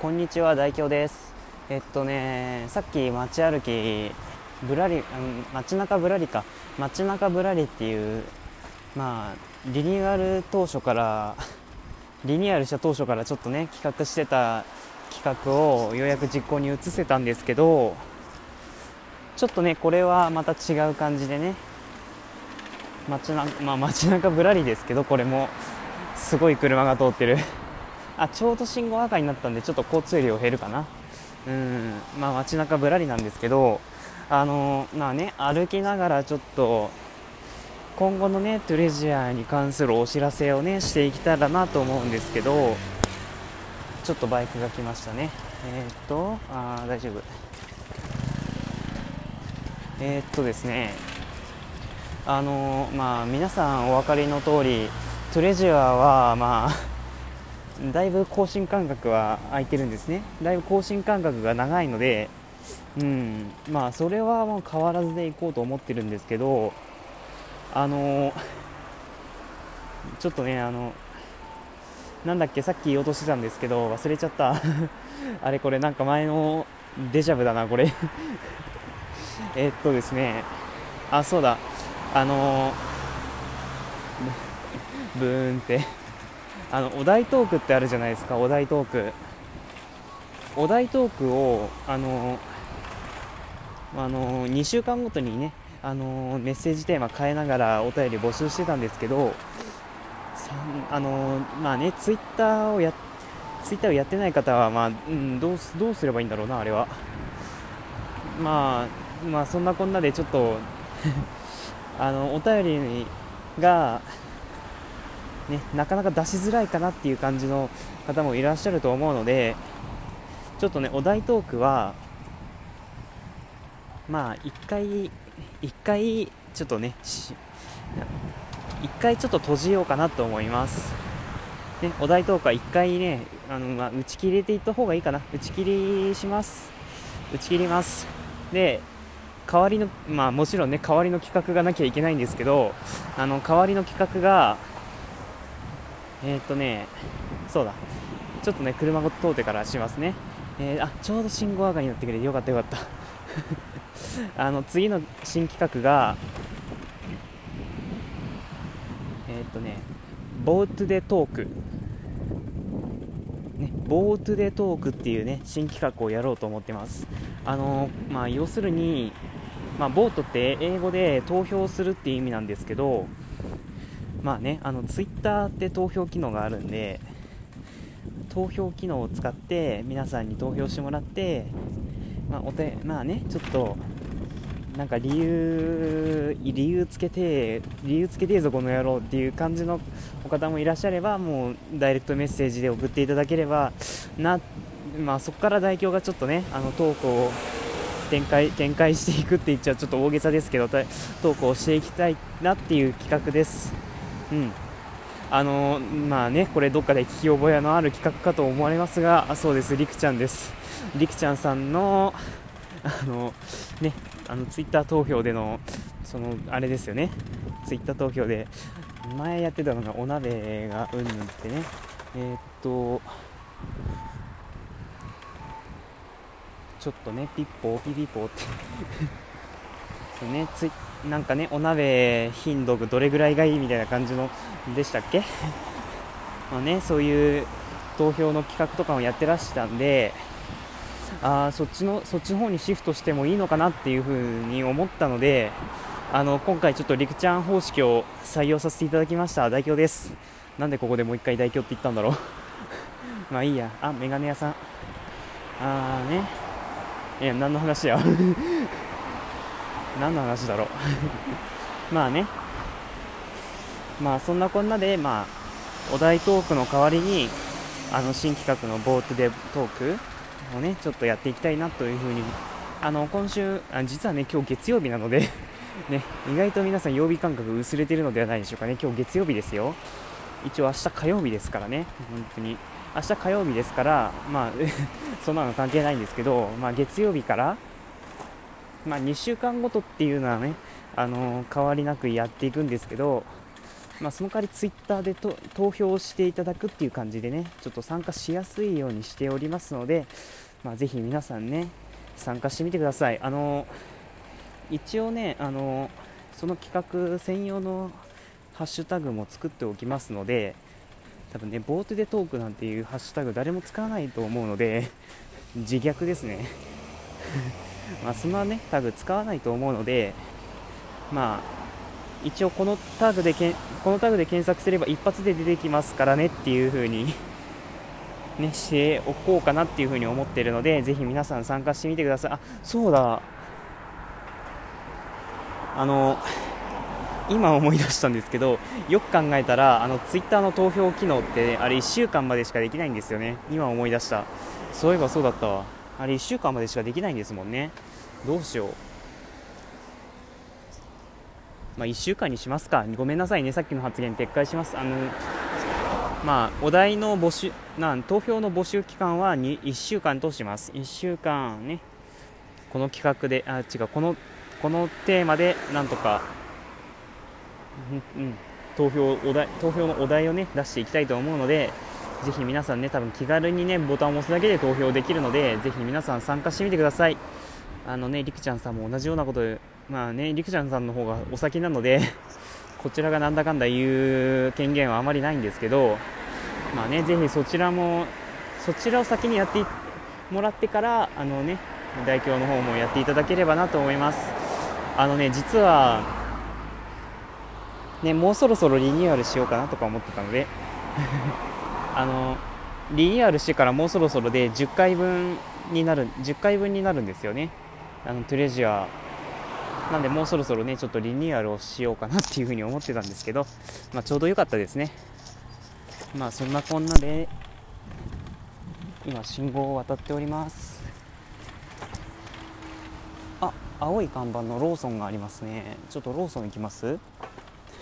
こんにちは大京です。えっとねさっき街歩きぶらり街中ぶらりか。街中ぶらりっていうまあリニューアル当初から リニューアルした当初からちょっとね企画してた企画をようやく実行に移せたんですけどちょっとねこれはまた違う感じでね街な、まあ、街中ぶらりですけどこれもすごい車が通ってる。あちょうど信号赤になったんでちょっと交通量減るかな。うんまあ街中ぶらりなんですけどあのまあね歩きながらちょっと今後のねトゥレジアに関するお知らせをねしていけたらなと思うんですけどちょっとバイクが来ましたね。えー、っとあ大丈夫。えー、っとですねあのまあ皆さんお分かりの通りトゥレジュアはまあだいぶ更新間隔は空いてるんですね。だいぶ更新間隔が長いのでうんまあそれはもう変わらずでいこうと思ってるんですけどあのちょっとねあのなんだっけさっき言おうとしてたんですけど忘れちゃった。あれこれなんか前のデジャブだなこれ。えっとですね。あそうだ。あのブーンって。あのお題トークってあるじゃないですかお題トーク。お題トークをあのあの2週間ごとにねあのメッセージテーマ変えながらお便り募集してたんですけどあのまあねツイッターをやツイッターをやってない方はまあ、うん、どうどうすればいいんだろうなあれは。まあまあそんなこんなでちょっと あのお便りがね、なかなか出しづらいかなっていう感じの方もいらっしゃると思うのでちょっとねお題トークはまあ一回一回ちょっとね一回ちょっと閉じようかなと思います。ね、お題トークは一回ねあの、まあ、打ち切れていった方がいいかな。打ち切りします。打ち切ります。で代わりのまあもちろんね代わりの企画がなきゃいけないんですけどあの代わりの企画がえー、とね、そうだ、ちょっとね、車が通ってからしますね。えー、あちょうど信号赤になってくれてよかったよかった。あの次の新企画がえー、とねボートでトーク。ね、ボートでトークっていうね新企画をやろうと思ってます。あのまあ要するにまあ、ボートって英語で投票するっていう意味なんですけどまあね、あのツイッターって投票機能があるんで、投票機能を使って皆さんに投票してもらって、まあ、おてまあね、ちょっとなんか理由、理由つけて、理由つけてえぞ、この野郎っていう感じのお方もいらっしゃれば、もうダイレクトメッセージで送っていただければな、まあ、そこから代表がちょっとね、あのトークを展開展開していくって言っちゃうちょっと大げさですけど、トークをしていきたいなっていう企画です。うん。あのまあねこれどっかで聞き覚えのある企画かと思われますがそうです。りくちゃんです。りくちゃんさんのあのねあのツイッター投票でのそのあれですよね。ツイッター投票で前やってたのがお鍋がうんぬんってね。えー、っとちょっとねピッポーピピポーって。そうね。ツイなんかねお鍋頻度どれぐらいがいいみたいな感じのでしたっけ？まあねそういう投票の企画とかもやってらしたんであそっちのそっちの方にシフトしてもいいのかなっていう風に思ったのであの今回ちょっと陸ちゃん方式を採用させていただきました。代表です。なんでここでもう一回代表って言ったんだろう？まあいいや。あメガネ屋さん。あーね。いや何の話や？何の話だろう。まあね。まあそんなこんなでまあお題トークの代わりにあの新企画のボートでトークをねちょっとやっていきたいなというふうに。あの今週あ実はね今日月曜日なので ね意外と皆さん曜日感覚薄れてるのではないでしょうかね。今日月曜日ですよ。一応明日火曜日ですからね。本当に。明日火曜日ですからまあ そんなの関係ないんですけどまあ月曜日からまあ、2週間ごとっていうのはね、あの変わりなくやっていくんですけど、まあ、その代わりツイッターで投票していただくっていう感じでねちょっと参加しやすいようにしておりますので、まあ、ぜひ皆さんね参加してみてください。あの一応ねあのその企画専用のハッシュタグも作っておきますので多分ねボートでトークなんていうハッシュタグ誰も使わないと思うので自虐ですね。まあそんなねタグ使わないと思うのでまあ一応このタグでけこのタグで検索すれば一発で出てきますからねっていう風に ね、しておこうかなっていう風に思ってるのでぜひ皆さん参加してみてください。あそうだ。あの今思い出したんですけどよく考えたらあのツイッターの投票機能ってあれ1週間までしかできないんですよね。今思い出した。そういえばそうだったわ。あれ1週間までしかできないんですもんね。どうしよう。まあ、1週間にしますか、ごめんなさいね、さっきの発言撤回します。あのまあ、お題の募集なん投票の募集期間は1週間とします。1週間ね、この企画で、あ、違う、この、このテーマでなんとか、うん、うん、投票お題投票のお題をね出していきたいと思うので、ぜひ皆さんね、多分気軽にねボタンを押すだけで投票できるので、ぜひ皆さん参加してみてください。あのね、りくちゃんさんも同じようなことまあね、りくちゃんさんの方がお先なので こちらがなんだかんだ言う権限はあまりないんですけど、まあね、ぜひそちらも、そちらを先にやってもらってから、あのね、代表の方もやっていただければなと思います。あのね、実は、ね、もうそろそろリニューアルしようかなとか思ってたので あの、リニューアルしてからもうそろそろで10回分になる、10回分になるんですよね。あの、トレジア。なんでもうそろそろねちょっとリニューアルをしようかなっていうふうに思ってたんですけど、まあ、ちょうど良かったですね。まあそんなこんなで今信号を渡っております。あ青い看板のローソンがありますね。ちょっとローソン行きます？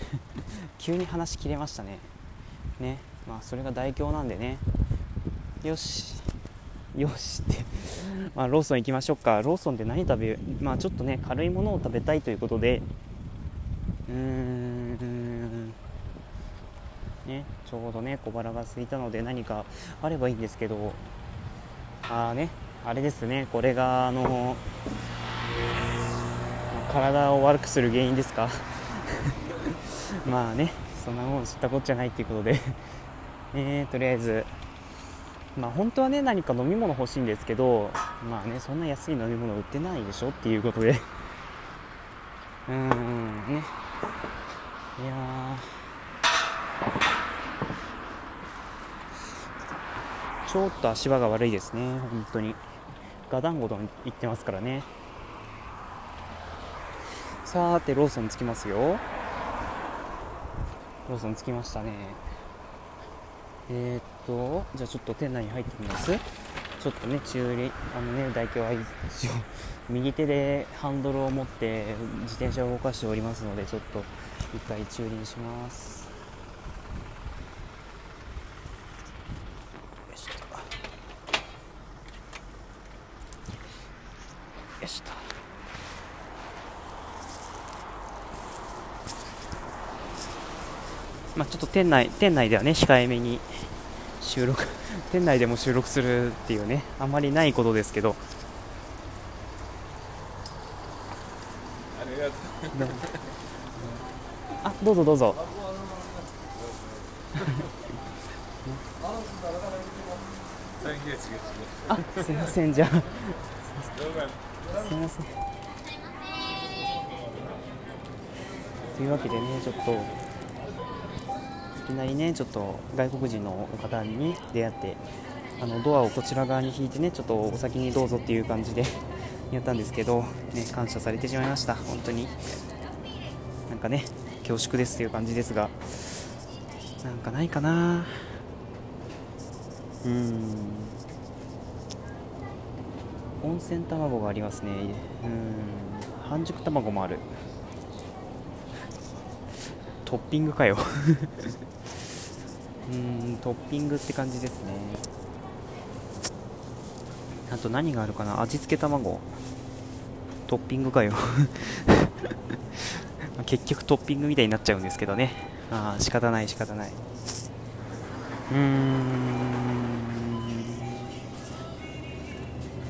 急に話切れましたね。ね。まあそれが代表なんでね。よし。よしって。まあ、ローソン行きましょうか。ローソンで何食べまあちょっとね軽いものを食べたいということで。うーん。ねちょうどね小腹が空いたので何かあればいいんですけど。ああねあれですね。これがあの体を悪くする原因ですか？まあねそんなもん知ったこっちゃないっていうことで。えー、とりあえず。まあ本当はね何か飲み物欲しいんですけどまあねそんな安い飲み物売ってないでしょっていうことで。うーんね。いやちょっと足場が悪いですね本当に。ガダンゴドン行ってますからね。さーてローソン着きますよ。ローソン着きましたね。えー、っと、じゃあちょっと店内に入ってみます。ちょっとね、駐輪、あのね、代表は一応、右手でハンドルを持って自転車を動かしておりますので、ちょっと一回駐輪します。よしと。よしと。まあ、ちょっと店内店内ではね控えめに収録 店内でも収録するっていうねあんまりないことですけど。あどうぞどうぞ。あすいませんじゃあ。すいません。というわけでねちょっときなりねちょっと外国人の方に出会ってあのドアをこちら側に引いてねちょっとお先にどうぞっていう感じで やったんですけど、ね、感謝されてしまいました。本当に。なんかね恐縮ですっていう感じですがなんかないかな。うん。温泉卵がありますね。うん。半熟卵もある。トッピングかよ。うんトッピングって感じですね。あと何があるかな？味付け卵。トッピングかよ。結局トッピングみたいになっちゃうんですけどね。ああ仕方ない仕方ない。うーん。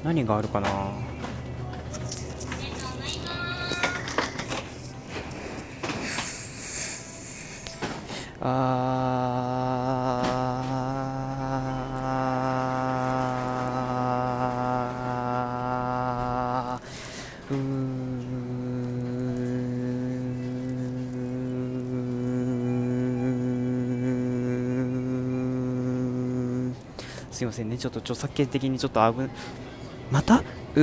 何があるかな？ああすいませんね、ちょっと著作権的にちょっと危なまた？うー